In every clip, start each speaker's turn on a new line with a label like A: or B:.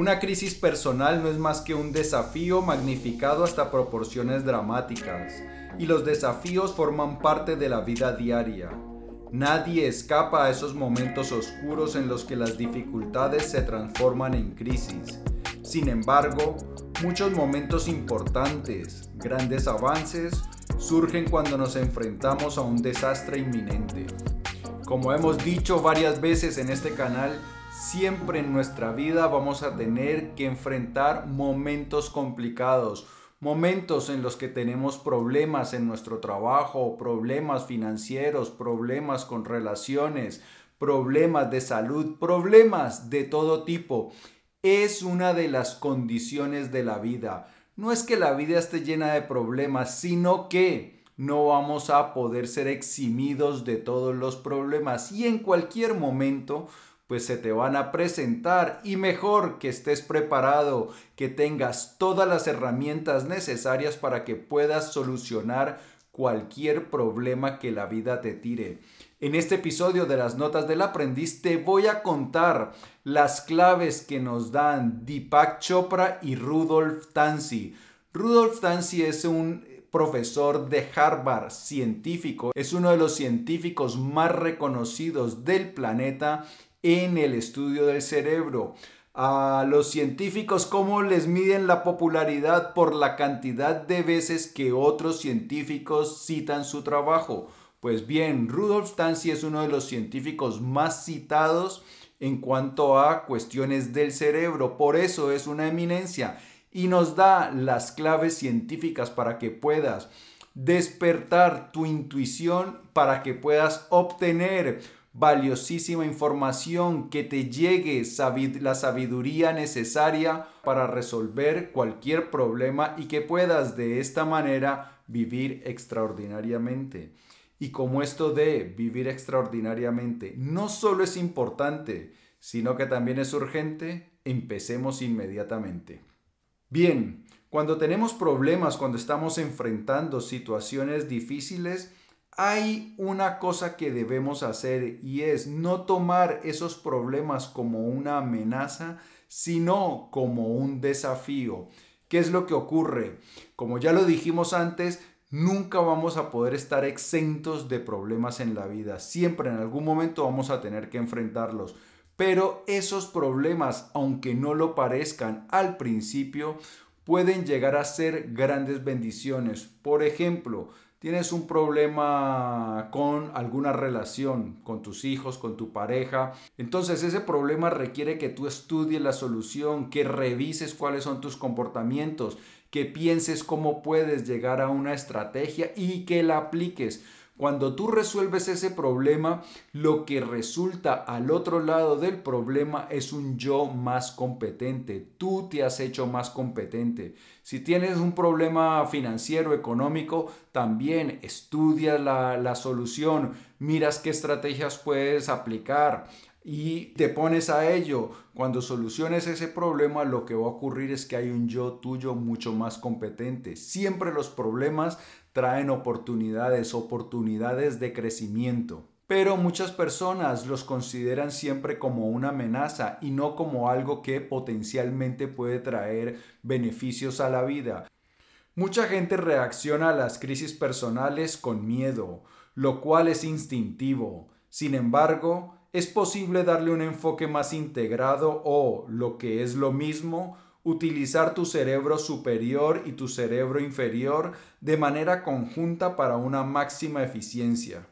A: Una crisis personal no es más que un desafío magnificado hasta proporciones dramáticas, y los desafíos forman parte de la vida diaria. Nadie escapa a esos momentos oscuros en los que las dificultades se transforman en crisis. Sin embargo, muchos momentos importantes, grandes avances, surgen cuando nos enfrentamos a un desastre inminente. Como hemos dicho varias veces en este canal, siempre en nuestra vida vamos a tener que enfrentar momentos complicados, momentos en los que tenemos problemas en nuestro trabajo, problemas financieros, problemas con relaciones, problemas de salud, problemas de todo tipo. Es una de las condiciones de la vida. No es que la vida esté llena de problemas, sino que no vamos a poder ser eximidos de todos los problemas y en cualquier momento pues se te van a presentar y mejor que estés preparado, que tengas todas las herramientas necesarias para que puedas solucionar cualquier problema que la vida te tire. En este episodio de las notas del aprendiz te voy a contar las claves que nos dan Deepak Chopra y Rudolf Tansi. Rudolf Tansi es un profesor de Harvard, científico, es uno de los científicos más reconocidos del planeta en el estudio del cerebro. A los científicos, ¿cómo les miden la popularidad por la cantidad de veces que otros científicos citan su trabajo? Pues bien, Rudolf Tanzi es uno de los científicos más citados en cuanto a cuestiones del cerebro, por eso es una eminencia y nos da las claves científicas para que puedas despertar tu intuición, para que puedas obtener valiosísima información que te llegue la sabiduría necesaria para resolver cualquier problema y que puedas de esta manera vivir extraordinariamente. Y como esto de vivir extraordinariamente no solo es importante, sino que también es urgente, empecemos inmediatamente. Bien, cuando tenemos problemas, cuando estamos enfrentando situaciones difíciles, hay una cosa que debemos hacer y es no tomar esos problemas como una amenaza, sino como un desafío. ¿Qué es lo que ocurre? Como ya lo dijimos antes, nunca vamos a poder estar exentos de problemas en la vida. Siempre en algún momento vamos a tener que enfrentarlos. Pero esos problemas, aunque no lo parezcan al principio, pueden llegar a ser grandes bendiciones. Por ejemplo, tienes un problema con alguna relación, con tus hijos, con tu pareja, entonces ese problema requiere que tú estudies la solución, que revises cuáles son tus comportamientos, que pienses cómo puedes llegar a una estrategia y que la apliques. Cuando tú resuelves ese problema, lo que resulta al otro lado del problema es un yo más competente. Tú te has hecho más competente. Si tienes un problema financiero, económico, también estudia la, la solución, miras qué estrategias puedes aplicar y te pones a ello. Cuando soluciones ese problema, lo que va a ocurrir es que hay un yo tuyo mucho más competente. Siempre los problemas traen oportunidades, oportunidades de crecimiento. Pero muchas personas los consideran siempre como una amenaza y no como algo que potencialmente puede traer beneficios a la vida. Mucha gente reacciona a las crisis personales con miedo, lo cual es instintivo. Sin embargo, es posible darle un enfoque más integrado o, lo que es lo mismo, utilizar tu cerebro superior y tu cerebro inferior de manera conjunta para una máxima eficiencia.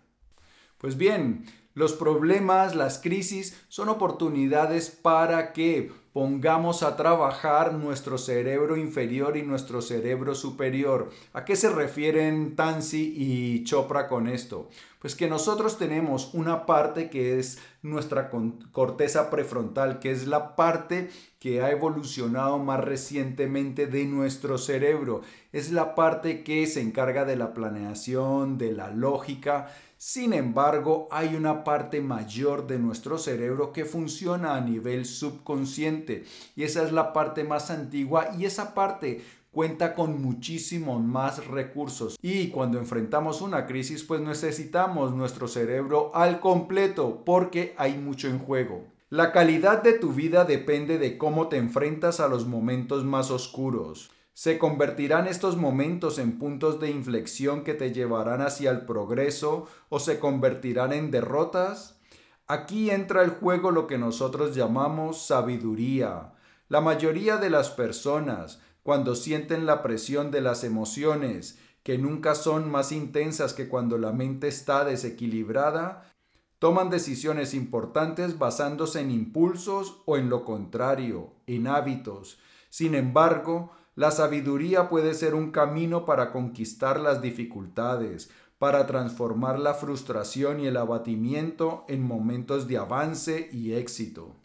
A: Pues bien, los problemas, las crisis son oportunidades para que pongamos a trabajar nuestro cerebro inferior y nuestro cerebro superior. ¿A qué se refieren Tansi y Chopra con esto? Pues que nosotros tenemos una parte que es nuestra corteza prefrontal, que es la parte que ha evolucionado más recientemente de nuestro cerebro. Es la parte que se encarga de la planeación, de la lógica, sin embargo, hay una parte mayor de nuestro cerebro que funciona a nivel subconsciente y esa es la parte más antigua y esa parte cuenta con muchísimos más recursos y cuando enfrentamos una crisis pues necesitamos nuestro cerebro al completo porque hay mucho en juego. La calidad de tu vida depende de cómo te enfrentas a los momentos más oscuros. ¿Se convertirán estos momentos en puntos de inflexión que te llevarán hacia el progreso o se convertirán en derrotas? Aquí entra el juego lo que nosotros llamamos sabiduría. La mayoría de las personas, cuando sienten la presión de las emociones, que nunca son más intensas que cuando la mente está desequilibrada, Toman decisiones importantes basándose en impulsos o en lo contrario, en hábitos. Sin embargo, la sabiduría puede ser un camino para conquistar las dificultades, para transformar la frustración y el abatimiento en momentos de avance y éxito.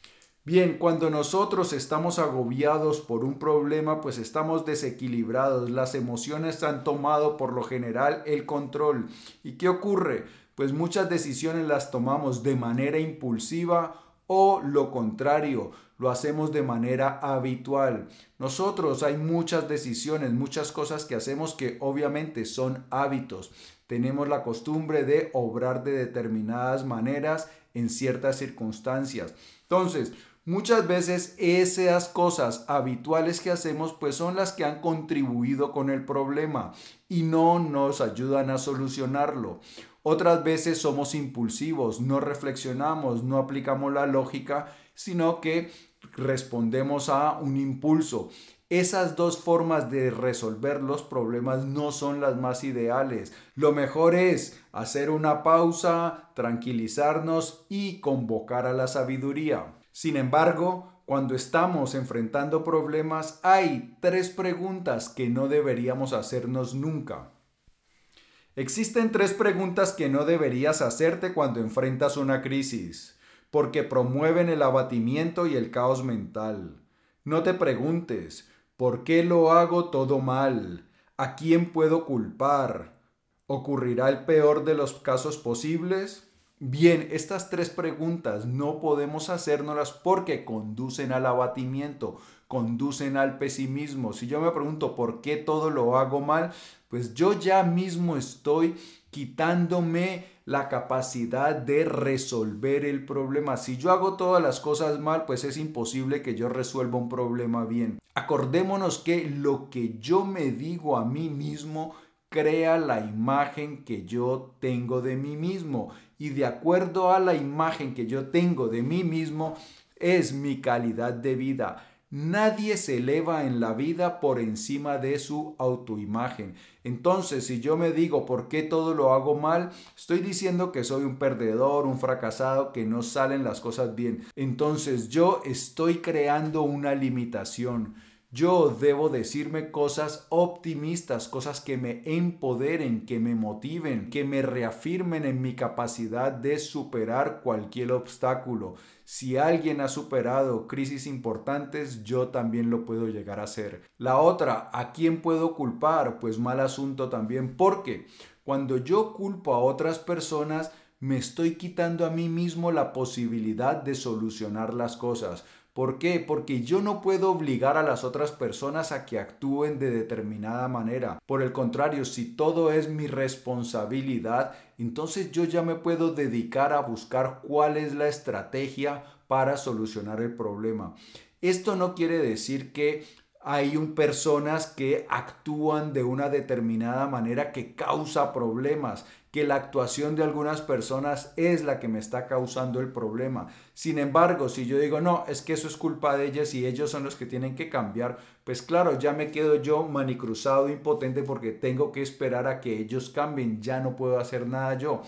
A: Bien, cuando nosotros estamos agobiados por un problema, pues estamos desequilibrados, las emociones han tomado por lo general el control. ¿Y qué ocurre? pues muchas decisiones las tomamos de manera impulsiva o lo contrario, lo hacemos de manera habitual. Nosotros hay muchas decisiones, muchas cosas que hacemos que obviamente son hábitos. Tenemos la costumbre de obrar de determinadas maneras en ciertas circunstancias. Entonces, Muchas veces esas cosas habituales que hacemos pues son las que han contribuido con el problema y no nos ayudan a solucionarlo. Otras veces somos impulsivos, no reflexionamos, no aplicamos la lógica, sino que respondemos a un impulso. Esas dos formas de resolver los problemas no son las más ideales. Lo mejor es hacer una pausa, tranquilizarnos y convocar a la sabiduría. Sin embargo, cuando estamos enfrentando problemas, hay tres preguntas que no deberíamos hacernos nunca. Existen tres preguntas que no deberías hacerte cuando enfrentas una crisis, porque promueven el abatimiento y el caos mental. No te preguntes, ¿por qué lo hago todo mal? ¿A quién puedo culpar? ¿Ocurrirá el peor de los casos posibles? Bien, estas tres preguntas no podemos hacérnoslas porque conducen al abatimiento, conducen al pesimismo. Si yo me pregunto por qué todo lo hago mal, pues yo ya mismo estoy quitándome la capacidad de resolver el problema. Si yo hago todas las cosas mal, pues es imposible que yo resuelva un problema bien. Acordémonos que lo que yo me digo a mí mismo crea la imagen que yo tengo de mí mismo y de acuerdo a la imagen que yo tengo de mí mismo es mi calidad de vida. Nadie se eleva en la vida por encima de su autoimagen. Entonces, si yo me digo por qué todo lo hago mal, estoy diciendo que soy un perdedor, un fracasado, que no salen las cosas bien. Entonces, yo estoy creando una limitación. Yo debo decirme cosas optimistas, cosas que me empoderen, que me motiven, que me reafirmen en mi capacidad de superar cualquier obstáculo. Si alguien ha superado crisis importantes, yo también lo puedo llegar a hacer. La otra, ¿a quién puedo culpar? Pues mal asunto también, porque cuando yo culpo a otras personas, me estoy quitando a mí mismo la posibilidad de solucionar las cosas. ¿Por qué? Porque yo no puedo obligar a las otras personas a que actúen de determinada manera. Por el contrario, si todo es mi responsabilidad, entonces yo ya me puedo dedicar a buscar cuál es la estrategia para solucionar el problema. Esto no quiere decir que hay un, personas que actúan de una determinada manera que causa problemas, que la actuación de algunas personas es la que me está causando el problema. Sin embargo, si yo digo, no, es que eso es culpa de ellas y ellos son los que tienen que cambiar, pues claro, ya me quedo yo manicruzado, impotente porque tengo que esperar a que ellos cambien, ya no puedo hacer nada yo.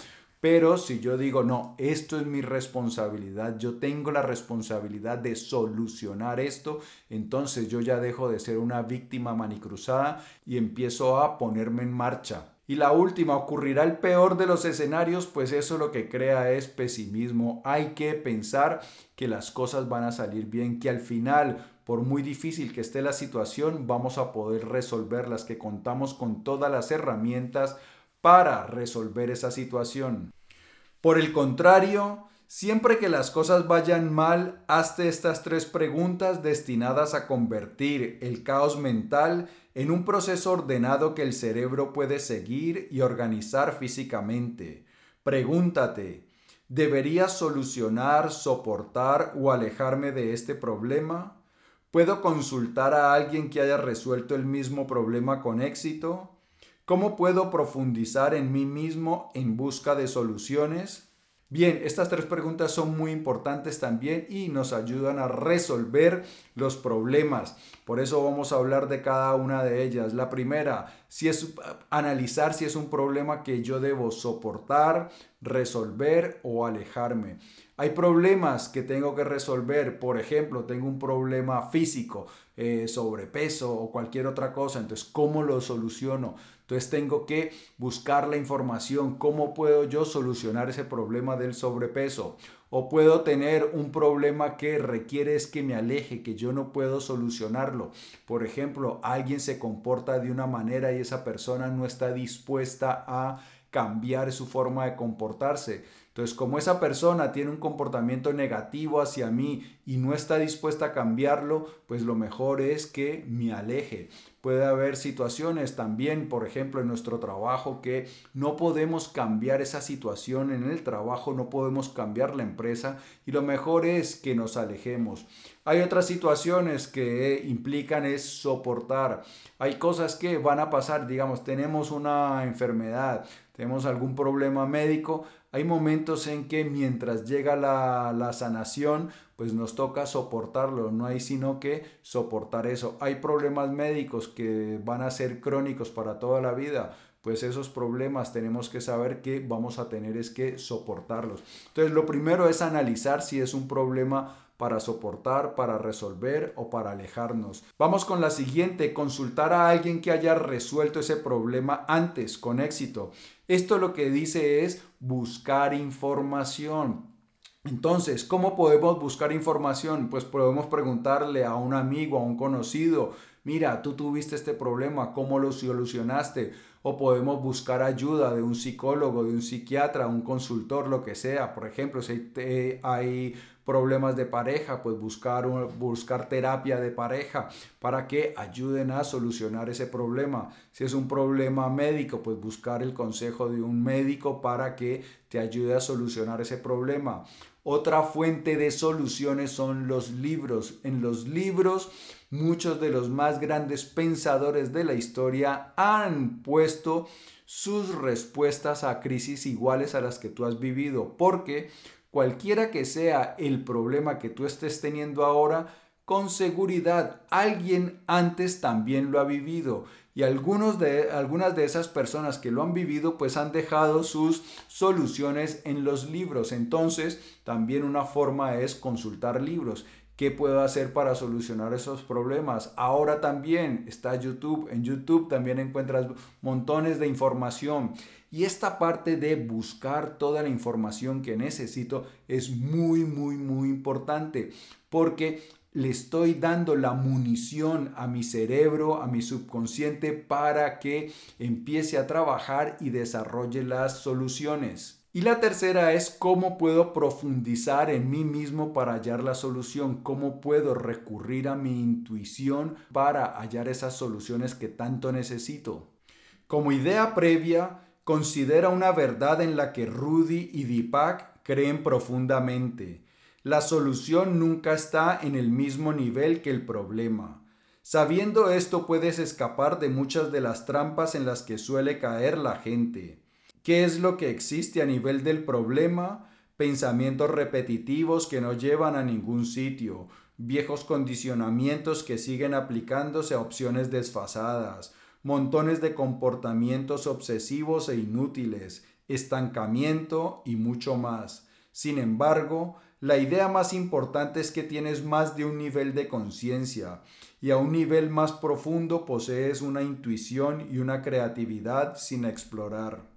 A: Pero si yo digo, no, esto es mi responsabilidad, yo tengo la responsabilidad de solucionar esto, entonces yo ya dejo de ser una víctima manicruzada y empiezo a ponerme en marcha. Y la última, ocurrirá el peor de los escenarios, pues eso lo que crea es pesimismo. Hay que pensar que las cosas van a salir bien, que al final, por muy difícil que esté la situación, vamos a poder resolverlas, que contamos con todas las herramientas para resolver esa situación. Por el contrario, siempre que las cosas vayan mal, hazte estas tres preguntas destinadas a convertir el caos mental en un proceso ordenado que el cerebro puede seguir y organizar físicamente. Pregúntate, ¿Debería solucionar, soportar o alejarme de este problema? ¿Puedo consultar a alguien que haya resuelto el mismo problema con éxito? ¿Cómo puedo profundizar en mí mismo en busca de soluciones? Bien, estas tres preguntas son muy importantes también y nos ayudan a resolver los problemas. Por eso vamos a hablar de cada una de ellas. La primera, si es analizar si es un problema que yo debo soportar, resolver o alejarme. Hay problemas que tengo que resolver, por ejemplo, tengo un problema físico, eh, sobrepeso o cualquier otra cosa, entonces, ¿cómo lo soluciono? Entonces tengo que buscar la información, cómo puedo yo solucionar ese problema del sobrepeso. O puedo tener un problema que requiere es que me aleje, que yo no puedo solucionarlo. Por ejemplo, alguien se comporta de una manera y esa persona no está dispuesta a cambiar su forma de comportarse. Entonces, como esa persona tiene un comportamiento negativo hacia mí y no está dispuesta a cambiarlo, pues lo mejor es que me aleje. Puede haber situaciones también, por ejemplo, en nuestro trabajo, que no podemos cambiar esa situación en el trabajo, no podemos cambiar la empresa y lo mejor es que nos alejemos. Hay otras situaciones que implican es soportar. Hay cosas que van a pasar, digamos, tenemos una enfermedad, tenemos algún problema médico, hay momentos en que mientras llega la, sanación, pues nos toca soportarlo, no hay sino que soportar eso. Hay problemas médicos que van a ser crónicos para toda la vida, pues esos problemas tenemos que saber que vamos a tener es que soportarlos. Entonces lo primero es analizar si es un problema para soportar, para resolver o para alejarnos. Vamos con la siguiente, consultar a alguien que haya resuelto ese problema antes con éxito. Esto lo que dice es buscar información. Entonces, ¿cómo podemos buscar información? Pues podemos preguntarle a un amigo, a un conocido, mira, tú tuviste este problema, ¿cómo lo solucionaste? O podemos buscar ayuda de un psicólogo, de un psiquiatra, un consultor, lo que sea. Por ejemplo, si hay problemas de pareja, pues buscar, buscar terapia de pareja para que ayuden a solucionar ese problema. Si es un problema médico, pues buscar el consejo de un médico para que te ayude a solucionar ese problema. Otra fuente de soluciones son los libros. En los libros, muchos de los más grandes pensadores de la historia han puesto sus respuestas a crisis iguales a las que tú has vivido, porque cualquiera que sea el problema que tú estés teniendo ahora, con seguridad alguien antes también lo ha vivido y algunos de, algunas de esas personas que lo han vivido pues han dejado sus soluciones en los libros. Entonces también una forma es consultar libros. ¿Qué puedo hacer para solucionar esos problemas? Ahora también está YouTube. En YouTube también encuentras montones de información. Y esta parte de buscar toda la información que necesito es muy, muy, muy importante porque le estoy dando la munición a mi cerebro, a mi subconsciente para que empiece a trabajar y desarrolle las soluciones. Y la tercera es cómo puedo profundizar en mí mismo para hallar la solución, cómo puedo recurrir a mi intuición para hallar esas soluciones que tanto necesito. Como idea previa, considera una verdad en la que Rudy y Deepak creen profundamente. La solución nunca está en el mismo nivel que el problema. Sabiendo esto puedes escapar de muchas de las trampas en las que suele caer la gente. ¿Qué es lo que existe a nivel del problema? Pensamientos repetitivos que no llevan a ningún sitio, viejos condicionamientos que siguen aplicándose a opciones desfasadas, montones de comportamientos obsesivos e inútiles, estancamiento y mucho más. Sin embargo, la idea más importante es que tienes más de un nivel de conciencia y a un nivel más profundo posees una intuición y una creatividad sin explorar.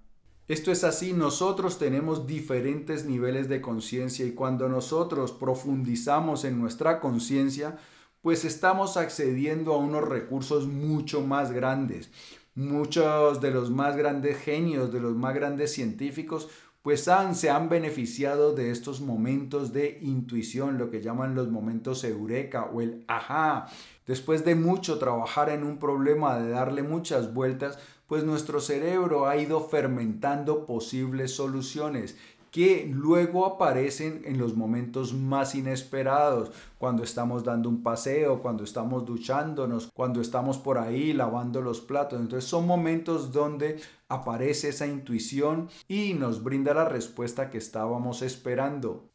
A: Esto es así, nosotros tenemos diferentes niveles de conciencia y cuando nosotros profundizamos en nuestra conciencia, pues estamos accediendo a unos recursos mucho más grandes. Muchos de los más grandes genios, de los más grandes científicos, pues se han beneficiado de estos momentos de intuición, lo que llaman los momentos eureka o el ajá. Después de mucho trabajar en un problema, de darle muchas vueltas, pues nuestro cerebro ha ido fermentando posibles soluciones que luego aparecen en los momentos más inesperados, cuando estamos dando un paseo, cuando estamos duchándonos, cuando estamos por ahí lavando los platos. Entonces son momentos donde aparece esa intuición y nos brinda la respuesta que estábamos esperando.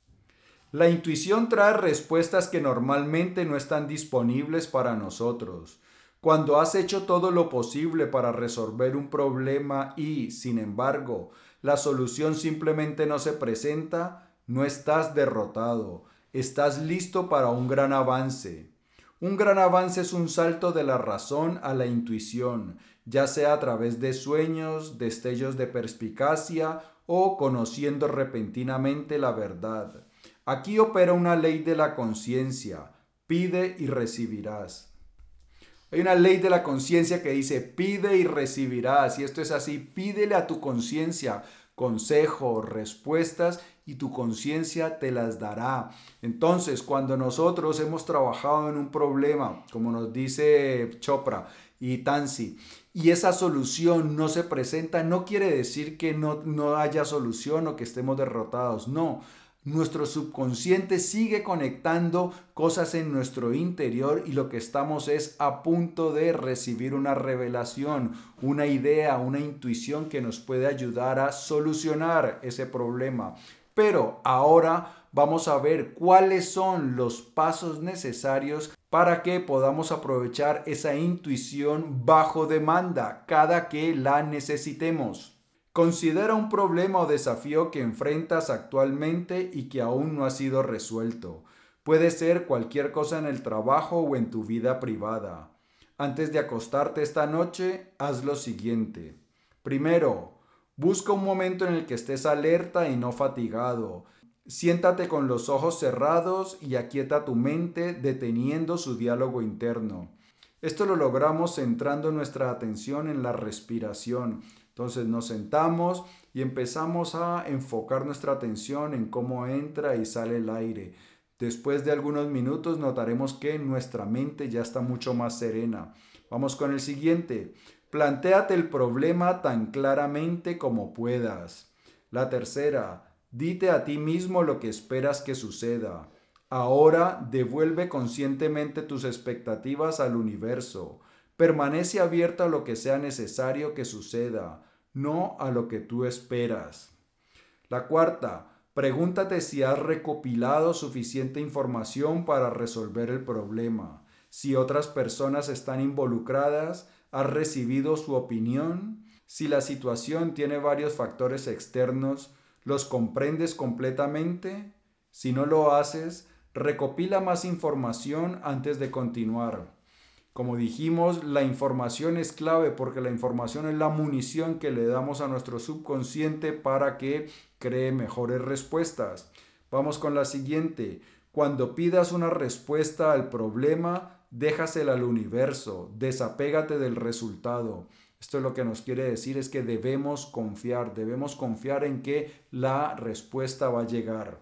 A: La intuición trae respuestas que normalmente no están disponibles para nosotros. Cuando has hecho todo lo posible para resolver un problema y, sin embargo, la solución simplemente no se presenta, no estás derrotado, estás listo para un gran avance. Un gran avance es un salto de la razón a la intuición, ya sea a través de sueños, destellos de perspicacia o conociendo repentinamente la verdad. Aquí opera una ley de la conciencia, pide y recibirás. Hay una ley de la conciencia que dice, pide y recibirás. Y esto es así, pídele a tu conciencia consejos, respuestas y tu conciencia te las dará. Entonces, cuando nosotros hemos trabajado en un problema, como nos dice Chopra y Tansi, y esa solución no se presenta, no quiere decir que no, no haya solución o que estemos derrotados. No, nuestro subconsciente sigue conectando cosas en nuestro interior y lo que estamos es a punto de recibir una revelación, una idea, una intuición que nos puede ayudar a solucionar ese problema. Pero ahora vamos a ver cuáles son los pasos necesarios para que podamos aprovechar esa intuición bajo demanda cada que la necesitemos. Considera un problema o desafío que enfrentas actualmente y que aún no ha sido resuelto. Puede ser cualquier cosa en el trabajo o en tu vida privada. Antes de acostarte esta noche, haz lo siguiente. Primero, busca un momento en el que estés alerta y no fatigado. Siéntate con los ojos cerrados y aquieta tu mente deteniendo su diálogo interno. Esto lo logramos centrando nuestra atención en la respiración entonces nos sentamos y empezamos a enfocar nuestra atención en cómo entra y sale el aire. Después de algunos minutos notaremos que nuestra mente ya está mucho más serena. Vamos con el siguiente. Plantéate el problema tan claramente como puedas. La tercera, dite a ti mismo lo que esperas que suceda. Ahora devuelve conscientemente tus expectativas al universo. Permanece abierto a lo que sea necesario que suceda, no a lo que tú esperas. La cuarta, pregúntate si has recopilado suficiente información para resolver el problema. Si otras personas están involucradas, has recibido su opinión. Si la situación tiene varios factores externos, ¿los comprendes completamente? Si no lo haces, recopila más información antes de continuar. Como dijimos, la información es clave porque la información es la munición que le damos a nuestro subconsciente para que cree mejores respuestas. Vamos con la siguiente. Cuando pidas una respuesta al problema, déjasela al universo, desapégate del resultado. Esto es lo que nos quiere decir es que debemos confiar, debemos confiar en que la respuesta va a llegar.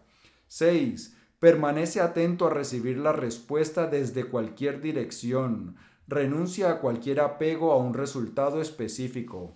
A: 6. Permanece atento a recibir la respuesta desde cualquier dirección. Renuncia a cualquier apego a un resultado específico.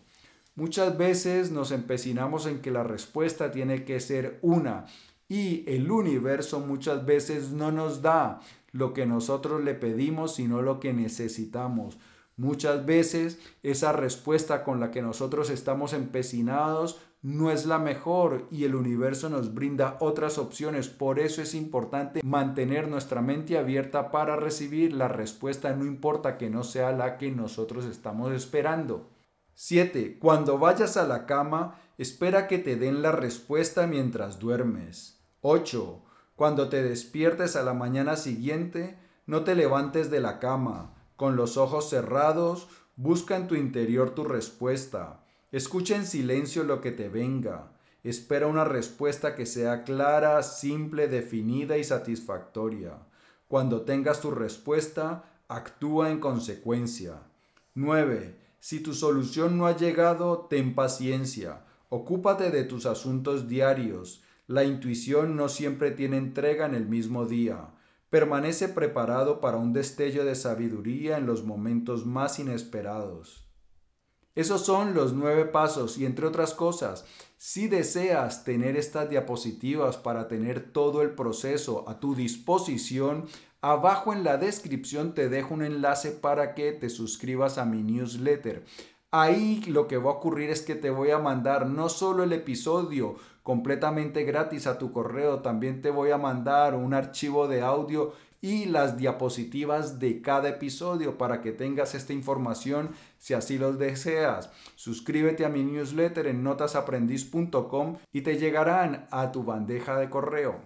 A: Muchas veces nos empecinamos en que la respuesta tiene que ser una y el universo muchas veces no nos da lo que nosotros le pedimos, sino lo que necesitamos. Muchas veces esa respuesta con la que nosotros estamos empecinados no es la mejor y el universo nos brinda otras opciones. Por eso es importante mantener nuestra mente abierta para recibir la respuesta, no importa que no sea la que nosotros estamos esperando. 7. Cuando vayas a la cama, espera que te den la respuesta mientras duermes. 8. Cuando te despiertes a la mañana siguiente, no te levantes de la cama. Con los ojos cerrados, busca en tu interior tu respuesta. Escucha en silencio lo que te venga. Espera una respuesta que sea clara, simple, definida y satisfactoria. Cuando tengas tu respuesta, actúa en consecuencia. 9. Si tu solución no ha llegado, ten paciencia. Ocúpate de tus asuntos diarios. La intuición no siempre tiene entrega en el mismo día. Permanece preparado para un destello de sabiduría en los momentos más inesperados. Esos son los nueve pasos y entre otras cosas, si deseas tener estas diapositivas para tener todo el proceso a tu disposición, abajo en la descripción te dejo un enlace para que te suscribas a mi newsletter. Ahí lo que va a ocurrir es que te voy a mandar no solo el episodio completamente gratis a tu correo, también te voy a mandar un archivo de audio y las diapositivas de cada episodio para que tengas esta información si así lo deseas. Suscríbete a mi newsletter en notasaprendiz.com y te llegarán a tu bandeja de correo.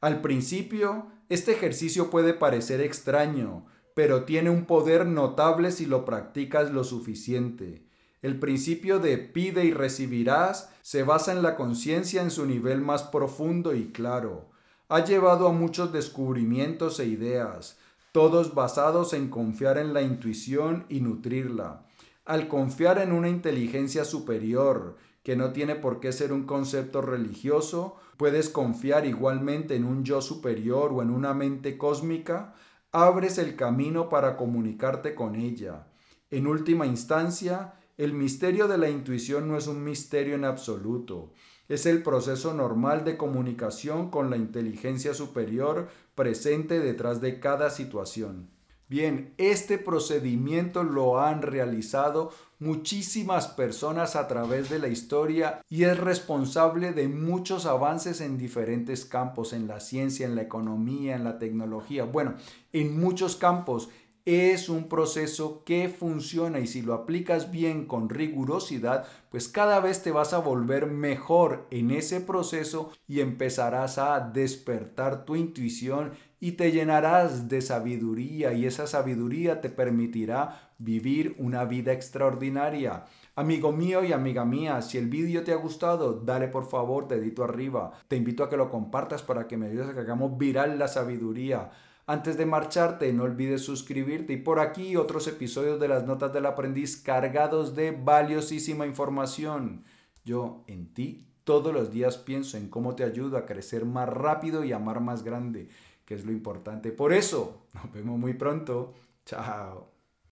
A: Al principio, este ejercicio puede parecer extraño, pero tiene un poder notable si lo practicas lo suficiente. El principio de pide y recibirás se basa en la conciencia en su nivel más profundo y claro ha llevado a muchos descubrimientos e ideas, todos basados en confiar en la intuición y nutrirla. Al confiar en una inteligencia superior, que no tiene por qué ser un concepto religioso, puedes confiar igualmente en un yo superior o en una mente cósmica, abres el camino para comunicarte con ella. En última instancia, el misterio de la intuición no es un misterio en absoluto, es el proceso normal de comunicación con la inteligencia superior presente detrás de cada situación. Bien, este procedimiento lo han realizado muchísimas personas a través de la historia y es responsable de muchos avances en diferentes campos, en la ciencia, en la economía, en la tecnología, bueno, en muchos campos es un proceso que funciona y si lo aplicas bien con rigurosidad, pues cada vez te vas a volver mejor en ese proceso y empezarás a despertar tu intuición y te llenarás de sabiduría y esa sabiduría te permitirá vivir una vida extraordinaria. Amigo mío y amiga mía, si el vídeo te ha gustado, dale por favor dedito arriba. Te invito a que lo compartas para que me ayudes a que hagamos viral la sabiduría. Antes de marcharte, no olvides suscribirte y por aquí otros episodios de las notas del aprendiz cargados de valiosísima información. Yo en ti todos los días pienso en cómo te ayudo a crecer más rápido y amar más grande, que es lo importante. Por eso, nos vemos muy pronto. Chao.